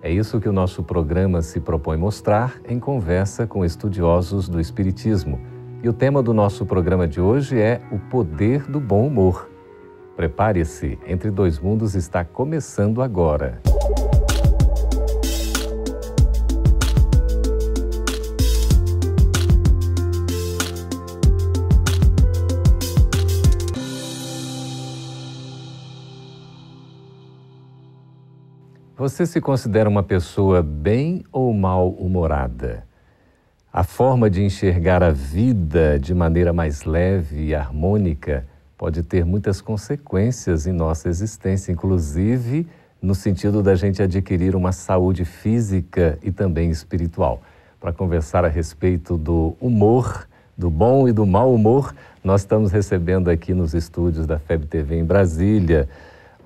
É isso que o nosso programa se propõe mostrar em conversa com estudiosos do Espiritismo. E o tema do nosso programa de hoje é o poder do bom humor. Prepare-se, Entre Dois Mundos está começando agora. Você se considera uma pessoa bem ou mal-humorada? A forma de enxergar a vida de maneira mais leve e harmônica pode ter muitas consequências em nossa existência, inclusive no sentido da gente adquirir uma saúde física e também espiritual. Para conversar a respeito do humor, do bom e do mau humor, nós estamos recebendo aqui nos estúdios da FEB TV em Brasília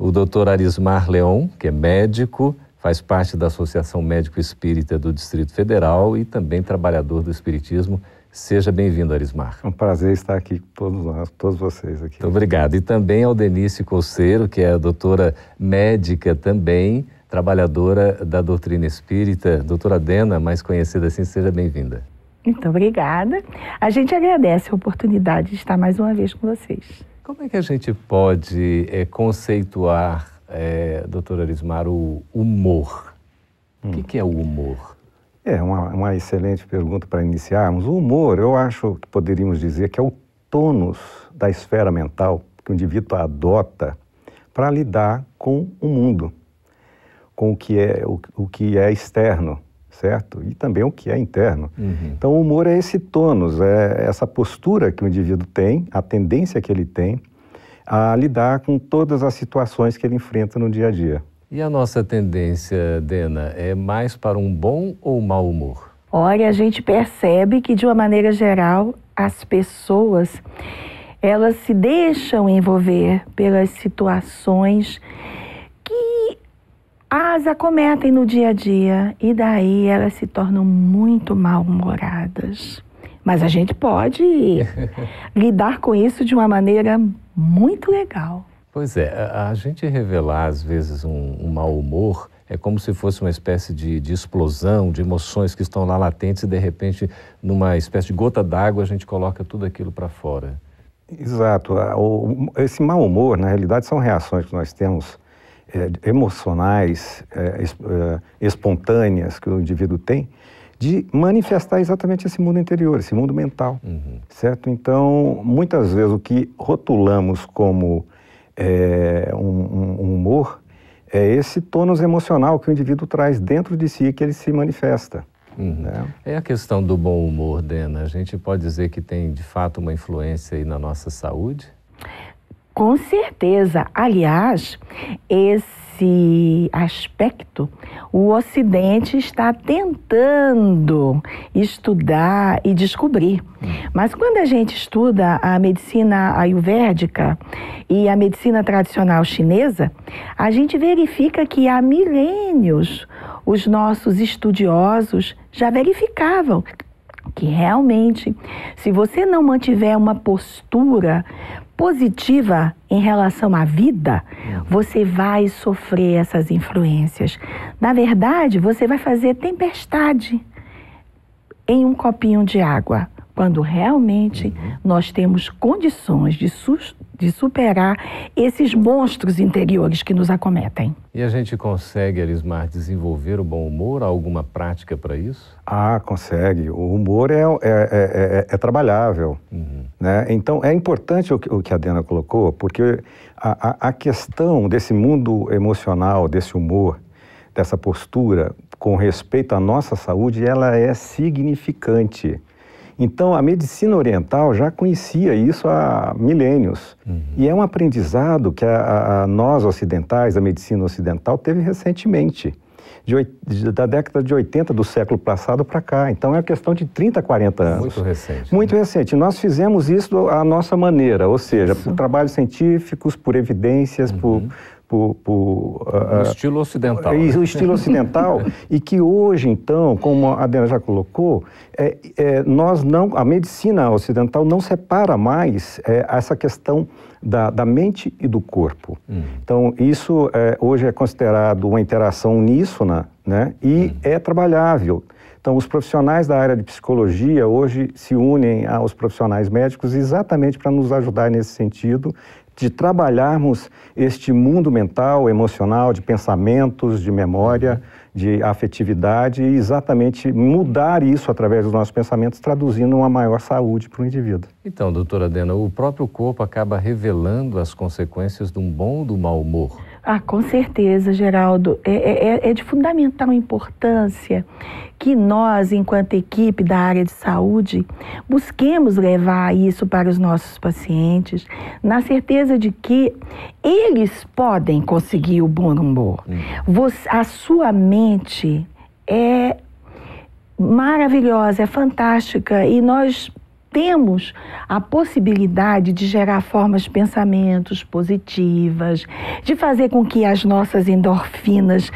o doutor Arismar Leon, que é médico, faz parte da Associação Médico Espírita do Distrito Federal e também trabalhador do Espiritismo. Seja bem-vindo, Arismar. É um prazer estar aqui com todos nós, todos vocês aqui. Muito obrigado. E também ao Denise Colseiro, que é a doutora médica também, trabalhadora da doutrina espírita. Doutora Dena, mais conhecida assim, seja bem-vinda. Muito obrigada. A gente agradece a oportunidade de estar mais uma vez com vocês. Como é que a gente pode é, conceituar, é, doutor Arismar, o humor? Hum. O que, que, é o humor? É uma, uma excelente pergunta para iniciarmos. O humor, eu acho que poderíamos dizer que é o tônus da esfera mental que o indivíduo adota para lidar com o mundo, com o que é, o, o que é externo, certo? E também o que é interno. Uhum. Então, o humor é esse tônus, é essa postura que o indivíduo tem, a tendência que ele tem a lidar com todas as situações que ele enfrenta no dia a dia. E a nossa tendência, Dena, é mais para um bom ou mau humor? Olha, a gente percebe que, de uma maneira geral, as pessoas elas se deixam envolver pelas situações as acometem no dia a dia e daí elas se tornam muito mal-humoradas. Mas a gente pode lidar com isso de uma maneira muito legal. Pois é, a, a gente revelar às vezes um, um mau humor é como se fosse uma espécie de, de, explosão de emoções que estão lá latentes e de repente, numa espécie de gota d'água, a gente coloca tudo aquilo para fora. Exato. Esse mau humor, na realidade, são reações que nós temos emocionais, é, é, espontâneas que o indivíduo tem, de manifestar exatamente esse mundo interior, esse mundo mental, uhum. certo? Então, muitas vezes o que rotulamos como é, um, um, humor é esse tônus emocional que o indivíduo traz dentro de si que ele se manifesta. Uhum. Né? É a questão do bom humor, Dena. A gente pode dizer que tem de fato uma influência aí na nossa saúde? Com certeza. Aliás, esse aspecto o Ocidente está tentando estudar e descobrir. Mas quando a gente estuda a medicina ayurvédica e a medicina tradicional chinesa, a gente verifica que há milênios os nossos estudiosos já verificavam que realmente, se você não mantiver uma postura positiva em relação à vida, você vai sofrer essas influências. Na verdade, você vai fazer tempestade em um copinho de água, quando realmente uhum. nós temos condições de, su de superar esses monstros interiores que nos acometem. E a gente consegue, Arismar, desenvolver o bom humor? Há alguma prática para isso? Ah, consegue. O humor é, é, é, é trabalhável. Uhum. Né? Então, é importante o que, o que a Dena colocou, porque a, a, a questão desse mundo emocional, desse humor, dessa postura com respeito à nossa saúde, ela é significante. Então, a medicina oriental já conhecia isso há milênios. Uhum. E é um aprendizado que a, a, nós ocidentais, a medicina ocidental, teve recentemente. de, da década de 80 do século passado para cá. Então é uma questão de 30, 40 anos. Muito recente. Muito né? recente. Nós fizemos isso à nossa maneira, ou seja, isso. por trabalhos científicos, por evidências, uhum. por por, por uh, estilo ocidental. Né? O estilo ocidental e que hoje então, como a Adriana já colocou, é, é, nós não, a medicina ocidental não separa mais é, essa questão da, da, mente e do corpo. Hum. Então isso é, hoje é considerado uma interação uníssona, né? E hum. é trabalhável. Então, os profissionais da área de psicologia hoje se unem aos profissionais médicos exatamente para nos ajudar nesse sentido de trabalharmos este mundo mental, emocional, de pensamentos, de memória, de afetividade e exatamente mudar isso através dos nossos pensamentos, traduzindo uma maior saúde para o indivíduo. Então, doutora Adena, o próprio corpo acaba revelando as consequências de um bom ou do mau humor. Ah, com certeza, Geraldo. É, é, é, é de fundamental importância que nós, enquanto equipe da área de saúde, busquemos levar isso para os nossos pacientes, na certeza de que eles podem conseguir o bom humor. Hum. a sua mente é maravilhosa, é fantástica e nós temos a possibilidade de gerar formas de pensamentos positivas, de fazer com que as nossas endorfinas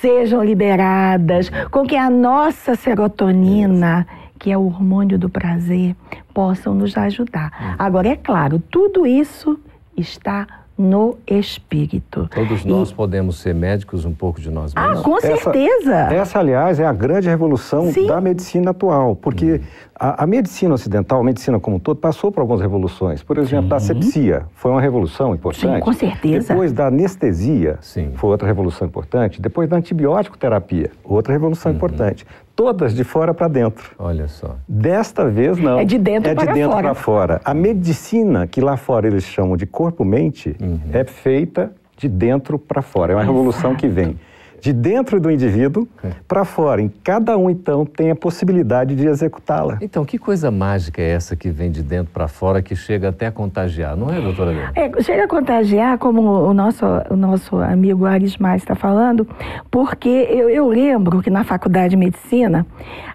sejam liberadas, com que a nossa serotonina, que é o hormônio do prazer, possam nos ajudar. Hum. Agora, é claro, tudo isso está no espírito. Todos nós e... podemos ser médicos um pouco de nós ah, mesmos. Ah, com certeza. Essa, aliás, é a grande revolução Sim. da medicina atual, porque hum. a, a, medicina ocidental, a medicina como um todo, passou por algumas revoluções. Por exemplo, Sim. da sepsia foi uma revolução importante. Sim, com certeza. Depois da anestesia, Sim. foi outra revolução importante. Depois da antibiótico terapia, outra revolução uhum. importante todas de fora para dentro. Olha só. Desta vez não. É de dentro é para de dentro fora. para fora. A medicina que lá fora eles chamam de corpo-mente uhum. é feita de dentro para fora. É uma Exato. revolução que vem de dentro do indivíduo é. para fora. Em cada um, então, tem a possibilidade de executá-la. Então, que coisa mágica é essa que vem de dentro para fora, que chega até a contagiar, não é, doutora Helena? É, chega a contagiar, como o nosso, o nosso amigo Aris Mais está falando, porque eu, eu lembro que na faculdade de medicina,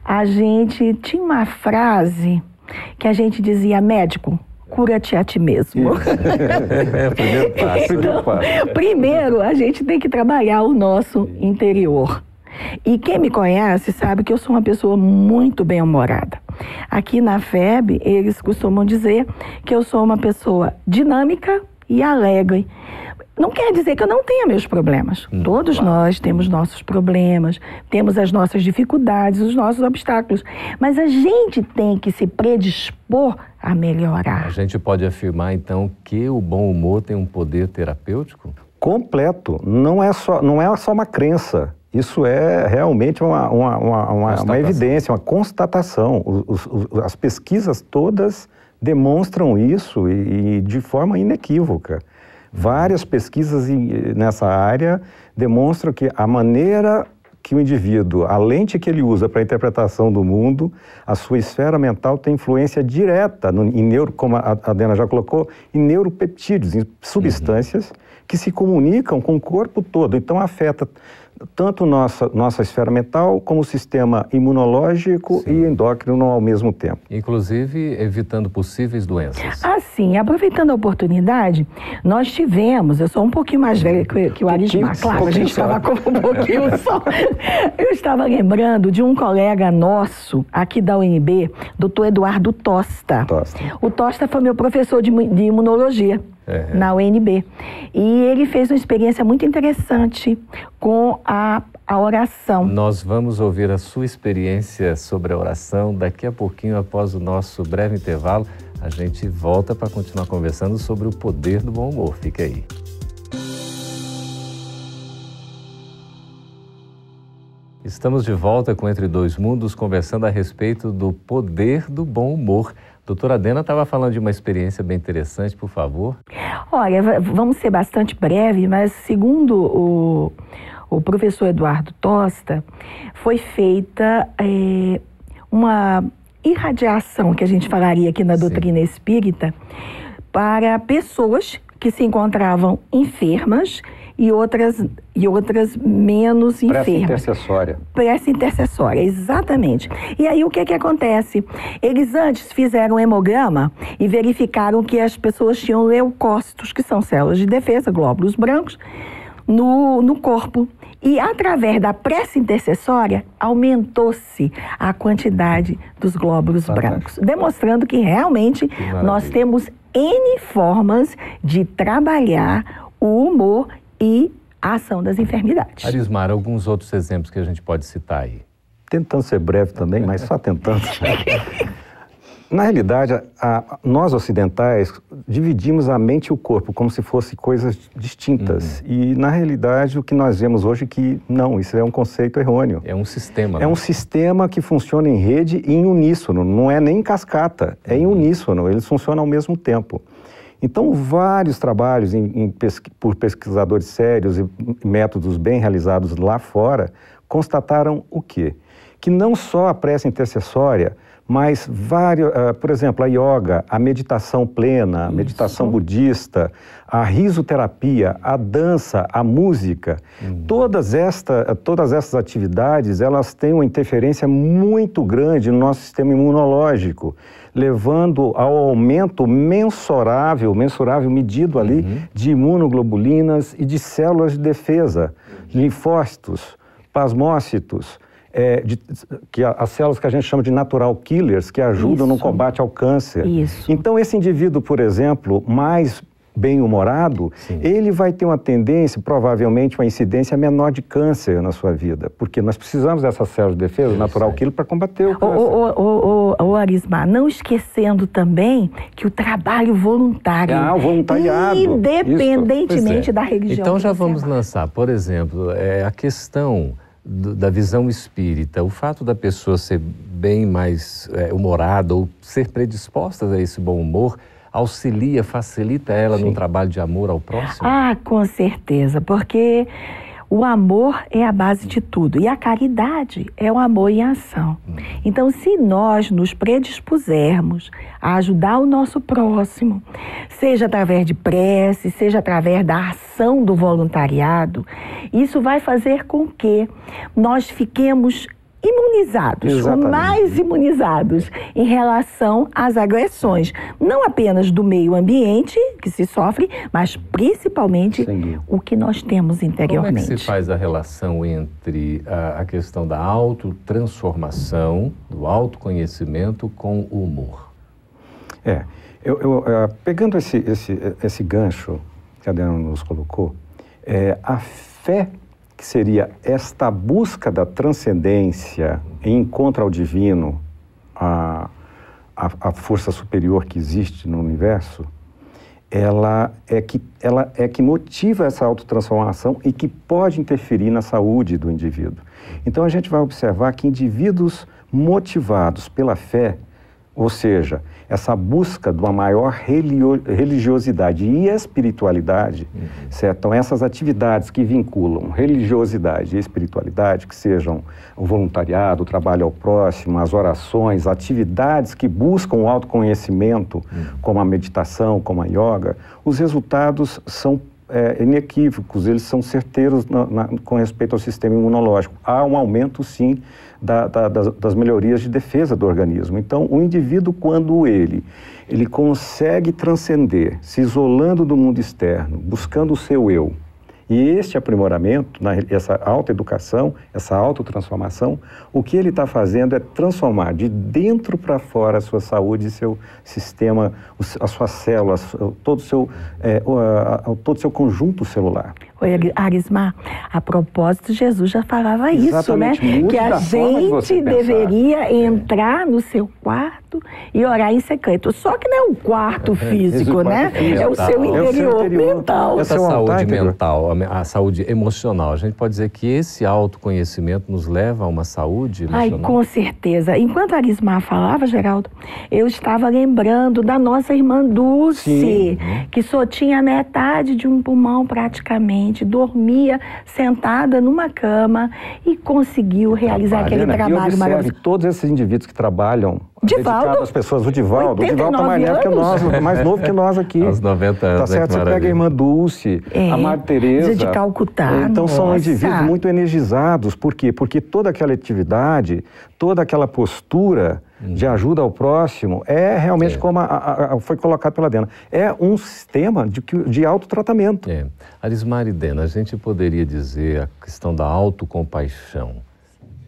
a gente tinha uma frase que a gente dizia, médico, cura-te a ti mesmo. é, primeiro passo. Então, primeiro, a gente tem que trabalhar o nosso interior. E quem me conhece sabe que eu sou uma pessoa muito bem-humorada. Aqui na FEB, eles costumam dizer que eu sou uma pessoa dinâmica e alegre. Não quer dizer que eu não tenha meus problemas. Hum, Todos claro. nós temos nossos problemas, temos as nossas dificuldades, os nossos obstáculos. Mas a gente tem que se predispor a melhorar. A gente pode afirmar, então, que o bom humor tem um poder terapêutico? Completo. Não é só, não é só uma crença. Isso é realmente uma, uma, uma, uma evidência, uma constatação. Os, os, as pesquisas todas demonstram isso e, e de forma inequívoca. Várias pesquisas nessa área demonstram que a maneira que o indivíduo, a lente que ele usa para a interpretação do mundo, a sua esfera mental tem influência direta no, em neuro, como a, a Dena já colocou, em neuropeptídeos, em substâncias uhum. que se comunicam com o corpo todo. Então afeta tanto nossa, nossa esfera mental como o sistema imunológico sim. e endócrino ao mesmo tempo. Inclusive evitando possíveis doenças. Ah, sim. Aproveitando a oportunidade, nós tivemos, eu sou um pouquinho mais velha que, que o Arismar, claro, a gente estava com um pouquinho só. Eu estava lembrando de um colega nosso aqui da UNB, doutor Eduardo Tosta. Tosta. O Tosta foi meu professor de, de imunologia uhum. na UNB. E ele fez uma experiência muito interessante com a, a oração. Nós vamos ouvir a sua experiência sobre a oração daqui a pouquinho, após o nosso breve intervalo. A gente volta para continuar conversando sobre o poder do bom humor. Fica aí. Estamos de volta com Entre Dois Mundos, conversando a respeito do poder do bom humor. Doutora Dena estava falando de uma experiência bem interessante, por favor. Olha, vamos ser bastante breve, mas segundo o, o professor Eduardo Tosta, foi feita é, uma irradiação, que a gente falaria aqui na doutrina Sim. espírita, para pessoas que se encontravam enfermas e outras, e outras menos Prece enfermas. intercessória. Prece intercessória, exatamente. E aí o que que acontece? Eles antes fizeram um hemograma e verificaram que as pessoas tinham leucócitos, que são células de defesa, glóbulos brancos, no, no corpo. E através da prece intercessória, aumentou-se a quantidade dos glóbulos Fantástico. brancos, demonstrando que realmente maravilha. nós temos N formas de trabalhar o humor e a ação das enfermidades. Arismar, alguns outros exemplos que a gente pode citar aí. Tentando ser breve também, mas só tentando. Na realidade, a- a- nós ocidentais dividimos a mente e o corpo como se fossem coisas distintas. E, na realidade, o que nós vemos hoje é que não, isso é um conceito errôneo. É um sistema. É né? um sistema que funciona em rede e em uníssono, não é nem em cascata, é em uníssono, eles funcionam ao mesmo tempo. Então, vários trabalhos em- em por pesquisadores sérios e métodos bem realizados lá fora constataram o quê? Que não só a prece intercessória, mas vários, ah, por exemplo, a yoga, a meditação plena, a meditação budista, a risoterapia, a dança, a música, todas, esta, todas essas atividades, elas têm uma interferência muito grande no nosso sistema imunológico, levando ao aumento mensurável, mensurável medido ali, de imunoglobulinas e de células de defesa, linfócitos, plasmócitos, é, de- que a- as células que a gente chama de natural killers, que ajudam no Isso. combate ao câncer. Isso. Então, esse indivíduo, por exemplo, mais bem-humorado, ele vai ter uma tendência, provavelmente, uma incidência menor de câncer na sua vida, porque nós precisamos dessas células de defesa, natural killer, para combater o câncer. ô, ô, ô, Arismar, não esquecendo também que o trabalho voluntário, Ah, o voluntariado. independentemente é. da religião. Então já vamos lançar, por exemplo, é, a questão do- da visão espírita, o fato da pessoa ser bem mais é, humorada ou ser predisposta a esse bom humor auxilia, facilita ela no trabalho de amor ao próximo? Ah, com certeza, porque o amor é a base de tudo e a caridade é o amor em ação. Então, se nós nos predispusermos a ajudar o nosso próximo, seja através de prece, seja através da ação do voluntariado, isso vai fazer com que nós fiquemos imunizados, Exatamente. mais imunizados em relação às agressões, não apenas do meio ambiente que se sofre, mas principalmente dúvida. o que nós temos Como é que interiormente. se faz a relação entre a, a questão da autotransformação, do autoconhecimento com o humor? É, eu, eu, eh, pegando esse, esse, esse gancho que a Adriana nos colocou, é, a fé que seria esta busca da transcendência em encontro ao divino, a, a, a força superior que existe no universo, ela é que, ela é que motiva essa autotransformação e que pode interferir na saúde do indivíduo. Então a gente vai observar que indivíduos motivados pela fé, ou seja, essa busca de uma maior religiosidade e espiritualidade, certo? Então essas atividades que vinculam religiosidade e espiritualidade, que sejam o voluntariado, o trabalho ao próximo, as orações, atividades que buscam o autoconhecimento, como a meditação, como a yoga, os resultados são é, inequívocos, eles são certeiros na- na- com respeito ao sistema imunológico. Há um aumento, sim, da- da- das, das melhorias de defesa do organismo. Então, o indivíduo, quando ele, ele consegue transcender, se isolando do mundo externo, buscando o seu eu, e este aprimoramento, essa autoeducação, essa autotransformação, o que ele está fazendo é transformar de dentro para fora a sua saúde, seu sistema, as suas células, todo o seu, é, todo o seu conjunto celular. Arismar, a propósito, Jesus já falava isso, né? Exatamente, Que a de gente pensar. deveria entrar no seu quarto e orar em secreto. Só que não é um quarto físico, quarto né? físico. É o seu É o seu interior interior. mental. É Essa altar saúde interior. mental, a saúde emocional, a gente pode dizer que esse autoconhecimento nos leva a uma saúde Ai, emocional? com certeza. Enquanto a Arismar falava, Geraldo, eu estava lembrando da nossa irmã Dulce, Sim. que só tinha metade de um pulmão praticamente, dormia sentada numa cama e conseguiu realizar aquele Adriana, e trabalho observe maravilhoso. todos esses indivíduos que trabalham Divaldo. às pessoas. O Divaldo. O Divaldo tá mais, que nós, mais novo que nós aqui. Aos 90 anos. Tá certo? Você pega a irmã Dulce, é, a Madre Teresa. de Calcutá. Então nossa. são indivíduos muito energizados. Por quê? Porque toda aquela atividade, toda aquela postura hum. de ajuda ao próximo é realmente é. como a, a, a, foi colocado pela Dena. É um sistema de, de autotratamento. É. Arismar e Dena, a gente poderia dizer a questão da autocompaixão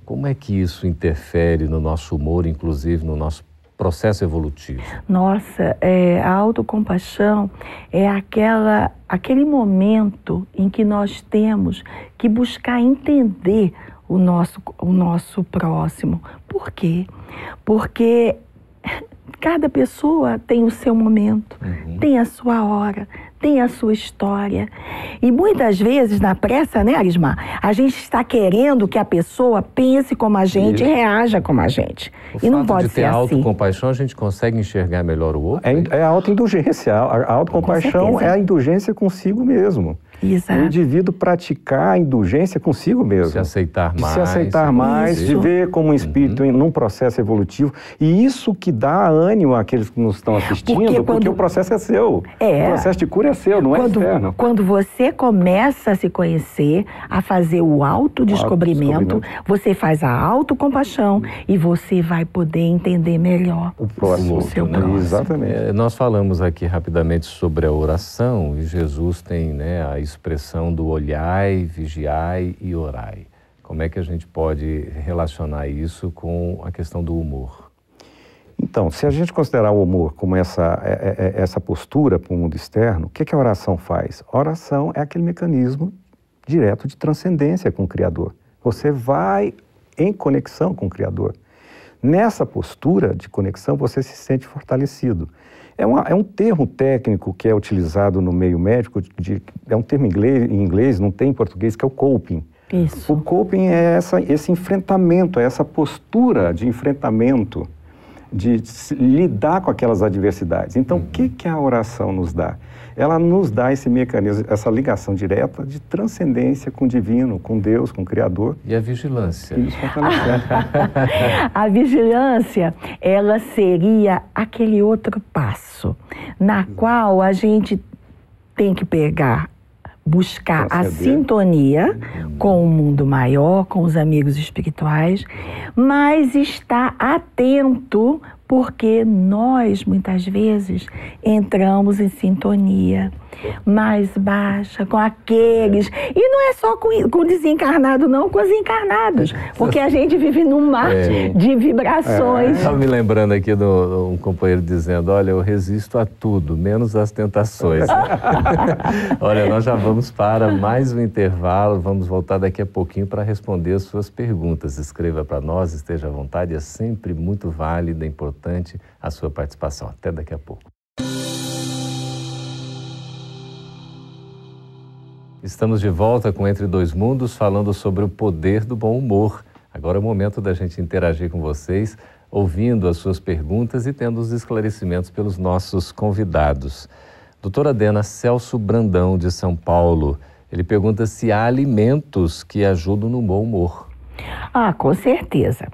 como é que isso interfere no nosso humor, inclusive no nosso processo evolutivo? Nossa, é, a autocompaixão é aquela, aquele momento em que nós temos que buscar entender o nosso, o nosso próximo. Por quê? Porque cada pessoa tem o seu momento, uhum. tem a sua hora, tem a sua história. E muitas vezes, na pressa, né, Arismar, a gente está querendo que a pessoa pense como a gente Isso. e reaja como a gente. O e não pode de ter ser assim. autocompaixão, a gente consegue enxergar melhor o outro? É, é a autoindulgência. A autocompaixão é a indulgência consigo mesmo. Exato. O indivíduo praticar a indulgência consigo mesmo. Se aceitar mais. se aceitar mais, isso. viver como um espírito uhum. em, num processo evolutivo. E isso que dá ânimo àqueles que nos estão assistindo, porque, quando... porque o processo é seu. É. O processo de cura é seu, não é quando, é externo. Quando você começa a se conhecer, a fazer o autodescobrimento, você faz a autocompaixão e você vai poder entender melhor o próximo. O seu né? próximo. Exatamente. É, nós falamos aqui rapidamente sobre a oração e Jesus tem né, a expressão do olhai, vigiai e orai. Como é que a gente pode relacionar isso com a questão do humor? Então, se a gente considerar o humor como essa, é, é, é, essa postura para o mundo externo, o que, a oração faz? A oração é aquele mecanismo direto de transcendência com o Criador. Você vai em conexão com o Criador. Nessa postura de conexão, você se sente fortalecido. É, uma, é um termo técnico que é utilizado no meio médico, de, é um termo inglês, em inglês, não tem em português, que é o coping. Isso. O coping é essa, esse enfrentamento, é essa postura de enfrentamento, de, de lidar com aquelas adversidades. Então, uhum. o que, que a oração nos dá? Ela nos dá esse mecanismo, essa ligação direta de transcendência com o divino, com Deus, com o Criador. E a vigilância? E a vigilância, ela seria aquele outro passo, na hum. qual a gente tem que pegar buscar a sintonia hum. com o mundo maior, com os amigos espirituais, mas estar atento porque nós muitas vezes entramos em sintonia mais baixa com aqueles. E não é só com, com desencarnado, não, com os encarnados. Porque a gente vive num mar é. de vibrações. Estava me lembrando aqui de um companheiro dizendo: Olha, eu resisto a tudo, menos às tentações. Olha, nós já vamos para mais um intervalo, vamos voltar daqui a pouquinho para responder as suas perguntas. Escreva para nós, esteja à vontade, é sempre muito válida, importante a sua participação. Até daqui a pouco. Estamos de volta com Entre Dois Mundos, falando sobre o poder do bom humor. Agora é o momento da gente interagir com vocês, ouvindo as suas perguntas e tendo os esclarecimentos pelos nossos convidados. Doutora Dena Celso Brandão, de São Paulo, ele pergunta se há alimentos que ajudam no bom humor. Ah, com certeza.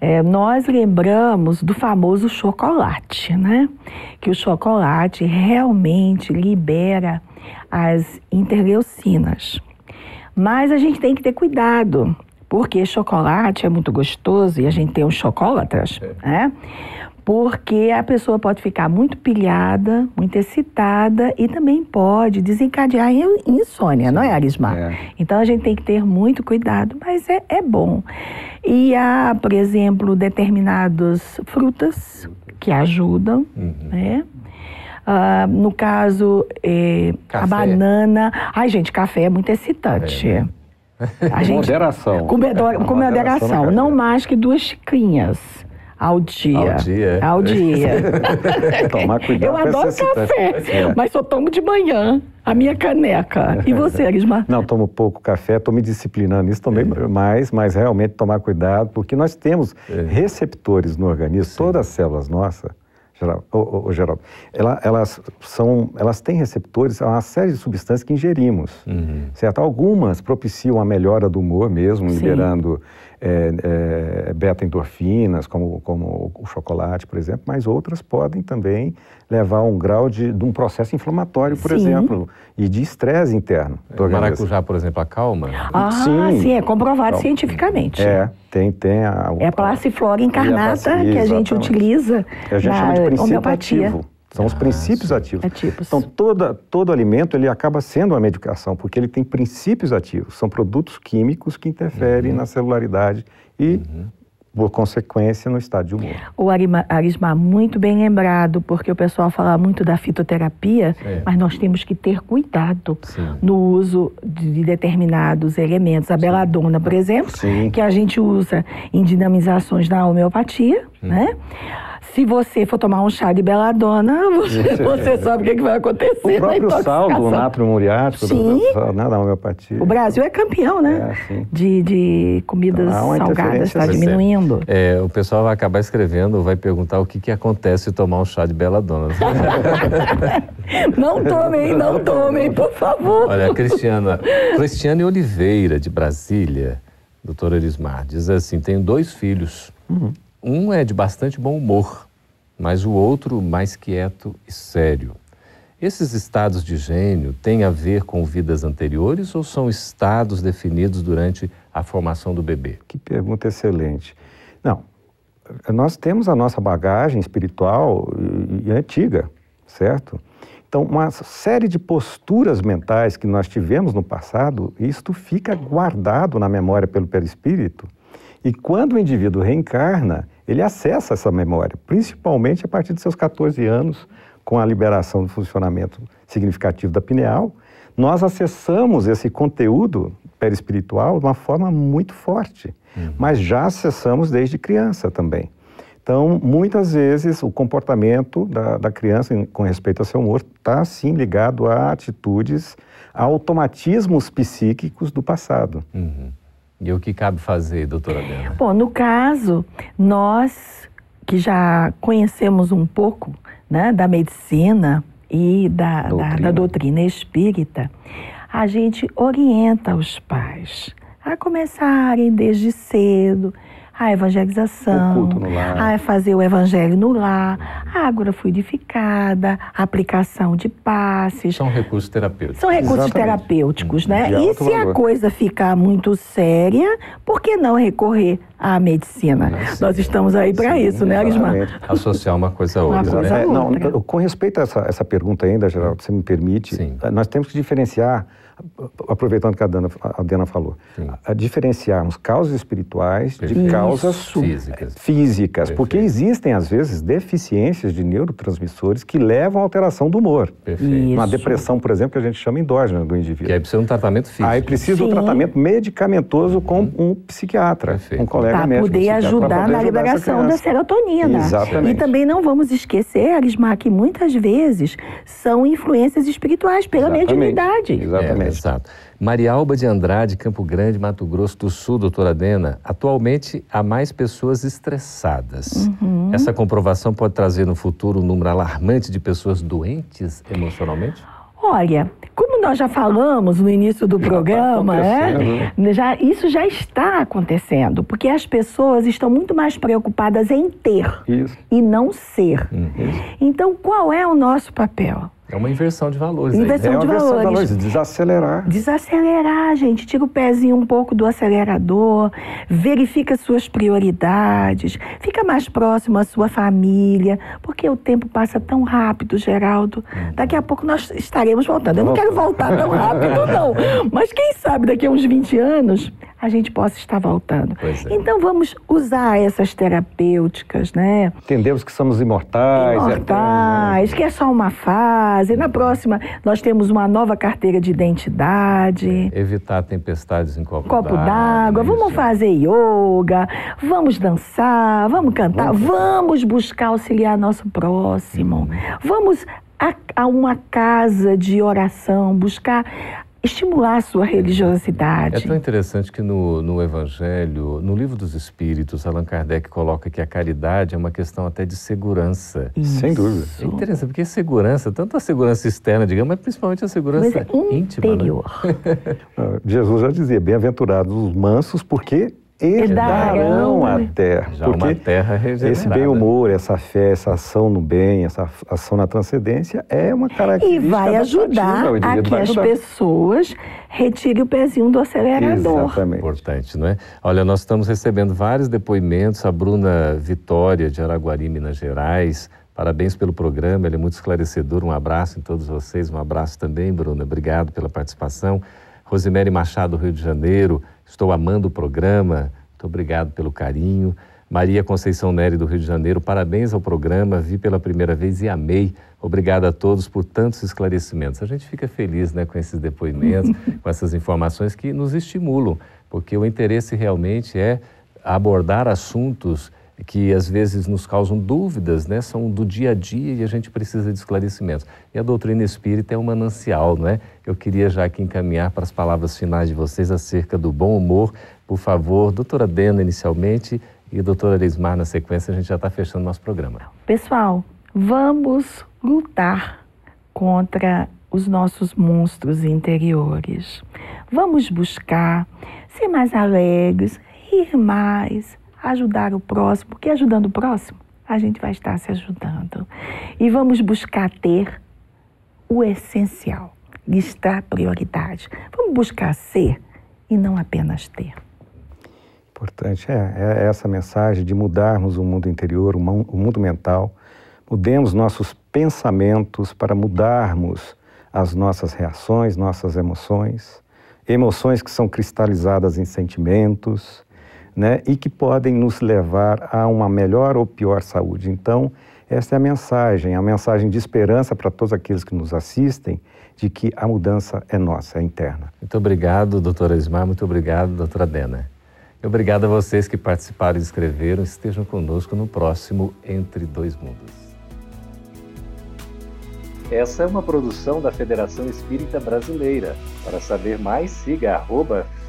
É, nós lembramos do famoso chocolate, né? Que o chocolate realmente libera as interleucinas. Mas a gente tem que ter cuidado, porque chocolate é muito gostoso e a gente tem os chocolatras, é. né? Porque a pessoa pode ficar muito pilhada, muito excitada e também pode desencadear insônia, não é, Arismar? É. Então a gente tem que ter muito cuidado, mas é, é bom. E há, por exemplo, determinadas frutas que ajudam, uhum. né? Uh, no caso, eh, a banana. Ai, gente, café é muito excitante. É, né? A gente, moderação. Com, moderação. Com moderação. Não mais que duas xicrinhas. Ao dia. Ao dia. Ao dia. Tomar cuidado. Eu adoro café, é. mas só tomo de manhã. A minha caneca. E você, Arismar? Não, tomo pouco café, estou me disciplinando nisso, tomei é. mais, mas realmente tomar cuidado, porque nós temos é. receptores no organismo, Sim. todas as células nossas, Geraldo, oh, oh, Geraldo ela, elas, são, elas têm receptores a uma série de substâncias que ingerimos, uhum. certo? Algumas propiciam a melhora do humor mesmo, Sim. liberando é, é, beta-endorfinas, como, como o chocolate, por exemplo, mas outras podem também levar a um grau de, de um processo inflamatório, por sim. exemplo, e de estresse interno. Do maracujá, por exemplo, acalma? Ah, sim, sim é comprovado então, cientificamente. É, tem, tem a... É a passiflora encarnata que a gente utiliza que a gente na chama de princípio homeopatia. Ativo. São os ah, princípios ativos. ativos. Então, toda, todo alimento ele acaba sendo uma medicação, porque ele tem princípios ativos. São produtos químicos que interferem uhum. na celularidade e, uhum. por consequência, no estado de humor. O Arismar, muito bem lembrado, porque o pessoal fala muito da fitoterapia, é. mas nós temos que ter cuidado Sim. no uso de determinados elementos. A beladona, por exemplo, Sim. que a gente usa em dinamizações da homeopatia, hum. né? Se você for tomar um chá de beladona, você, você sabe o que, é que, vai acontecer. O próprio sal do natro muriático, sim. Do, né, da homeopatia. O Brasil é campeão, né? É, de, de comidas então, salgadas, está diminuindo. É, o pessoal vai acabar escrevendo, vai perguntar o que, que acontece se tomar um chá de beladona. não tomem, não tomem, por favor. Olha, a Cristiana, Cristiane Oliveira, de Brasília, doutora Elismar, diz assim: tenho dois filhos. Uhum. Um é de bastante bom humor, mas o outro mais quieto e sério. Esses estados de gênio têm a ver com vidas anteriores ou são estados definidos durante a formação do bebê? Que pergunta excelente. Não, nós temos a nossa bagagem espiritual e, antiga, certo? Então, uma série de posturas mentais que nós tivemos no passado, isto fica guardado na memória pelo perispírito. E quando o indivíduo reencarna, ele acessa essa memória, principalmente a partir de seus 14 anos, com a liberação do funcionamento significativo da pineal, nós acessamos esse conteúdo perispiritual de uma forma muito forte, uhum. mas já acessamos desde criança também. Então, muitas vezes, o comportamento da, da criança com respeito ao seu humor está, sim, ligado a atitudes, a automatismos psíquicos do passado. Uhum. E o que cabe fazer, doutora Adela? Bom, no caso, nós que já conhecemos um pouco né, da medicina e da doutrina. Da, da doutrina espírita, a gente orienta os pais a começarem desde cedo a evangelização, o culto no lar. a fazer o evangelho no lar, a agrofluidificada, a aplicação de passes. São recursos terapêuticos. São recursos Exatamente. terapêuticos, né? E se valor. a coisa ficar muito séria, por que não recorrer à medicina? Nós estamos aí para isso, né, Arismar? Associar uma coisa a outra. Uma coisa né? a outra. Não, com respeito a essa, essa pergunta ainda, Geraldo, se me permite, Sim. nós temos que diferenciar aproveitando que a Dana, a Dana falou, a diferenciarmos causas espirituais Perfeito. de causas físicas, físicas porque existem, às vezes, deficiências de neurotransmissores que levam à alteração do humor. Perfeito. Uma depressão, por exemplo, que a gente chama endógena do indivíduo. Que aí precisa de um tratamento físico. Aí precisa de um tratamento medicamentoso com uhum. um psiquiatra, Perfeito. um colega pra médico. Poder ajudar poder na liberação da serotonina. Exatamente. E também não vamos esquecer, Arismar, que muitas vezes são influências espirituais pela Exatamente. mediunidade. Exatamente. É, Exato. Marialba de Andrade, Campo Grande, Mato Grosso do Sul, doutora Dena, atualmente há mais pessoas estressadas. Uhum. Essa comprovação pode trazer no futuro um número alarmante de pessoas doentes emocionalmente? Olha, como nós já falamos no início do programa, né? já, isso já está acontecendo, porque as pessoas estão muito mais preocupadas em ter isso. e não ser. Uhum. Então, qual é o nosso papel? É uma inversão de valores. Inversão, aí, né? de, é valores. de valores. Desacelerar. Desacelerar, gente. Tira o pezinho um pouco do acelerador, verifica suas prioridades, fica mais próximo à sua família, porque o tempo passa tão rápido, Geraldo. Daqui a pouco nós estaremos voltando. Eu não quero voltar tão rápido, não. Mas quem sabe daqui a uns 20 anos a gente possa estar voltando. É. Então vamos usar essas terapêuticas, né? Entendemos que somos imortais. Imortais, que é só uma fase. Na próxima nós temos uma nova carteira de identidade. É, evitar tempestades em copo, copo d'água. Vamos fazer yoga, vamos dançar, vamos cantar, vamos, vamos buscar auxiliar nosso próximo. Hum. Vamos a, a uma casa de oração, buscar estimular a sua religiosidade. É tão interessante que no, no Evangelho, no Livro dos Espíritos, Allan Kardec coloca que a caridade é uma questão até de segurança. Isso. Sem dúvida. É interessante, porque segurança, tanto a segurança externa, digamos, mas principalmente a segurança mas é íntima. Interior. Né? Jesus já dizia, bem-aventurados os mansos, porque herdarão a terra. Já uma terra regenerada. Esse bem-humor, essa fé, essa ação no bem, essa ação na transcendência é uma característica E vai ajudar a que as pessoas retirem o pezinho do acelerador. Exatamente. Importante, não é? Olha, nós estamos recebendo vários depoimentos. A Bruna Vitória, de Araguari, Minas Gerais, Parabéns pelo programa, ele é muito esclarecedor. Um abraço em todos vocês, um abraço também, Bruna. Obrigado pela participação. Rosemary Machado, Rio de Janeiro, estou amando o programa, muito obrigado pelo carinho. Maria Conceição Nery, do Rio de Janeiro, parabéns ao programa, vi pela primeira vez e amei. Obrigado a todos por tantos esclarecimentos. A gente fica feliz né, com esses depoimentos, com essas informações que nos estimulam, porque o interesse realmente é abordar assuntos que às vezes nos causam dúvidas, né? São do dia a dia e a gente precisa de esclarecimentos. E a doutrina espírita é um manancial, não é? Eu queria já aqui encaminhar para as palavras finais de vocês acerca do bom humor. Por favor, doutora Dena inicialmente e doutora Elismar na sequência, a gente já está fechando nosso programa. Pessoal, vamos lutar contra os nossos monstros interiores. Vamos buscar ser mais alegres, rir mais, ajudar o próximo, porque ajudando o próximo, a gente vai estar se ajudando. E vamos buscar ter o essencial, listar prioridade. Vamos buscar ser e não apenas ter. Importante é, é essa mensagem de mudarmos o mundo interior, o mundo mental. Mudemos nossos pensamentos para mudarmos as nossas reações, nossas emoções. Emoções que são cristalizadas em sentimentos, né, e que podem nos levar a uma melhor ou pior saúde. Então, essa é a mensagem, a mensagem de esperança para todos aqueles que nos assistem, de que a mudança é nossa, é interna. Muito obrigado, doutora Ismar, muito obrigado, doutora Dena. E obrigado a vocês que participaram e escreveram. Estejam conosco no próximo Entre Dois Mundos. Essa é uma produção da Federação Espírita Brasileira. Para saber mais, siga arroba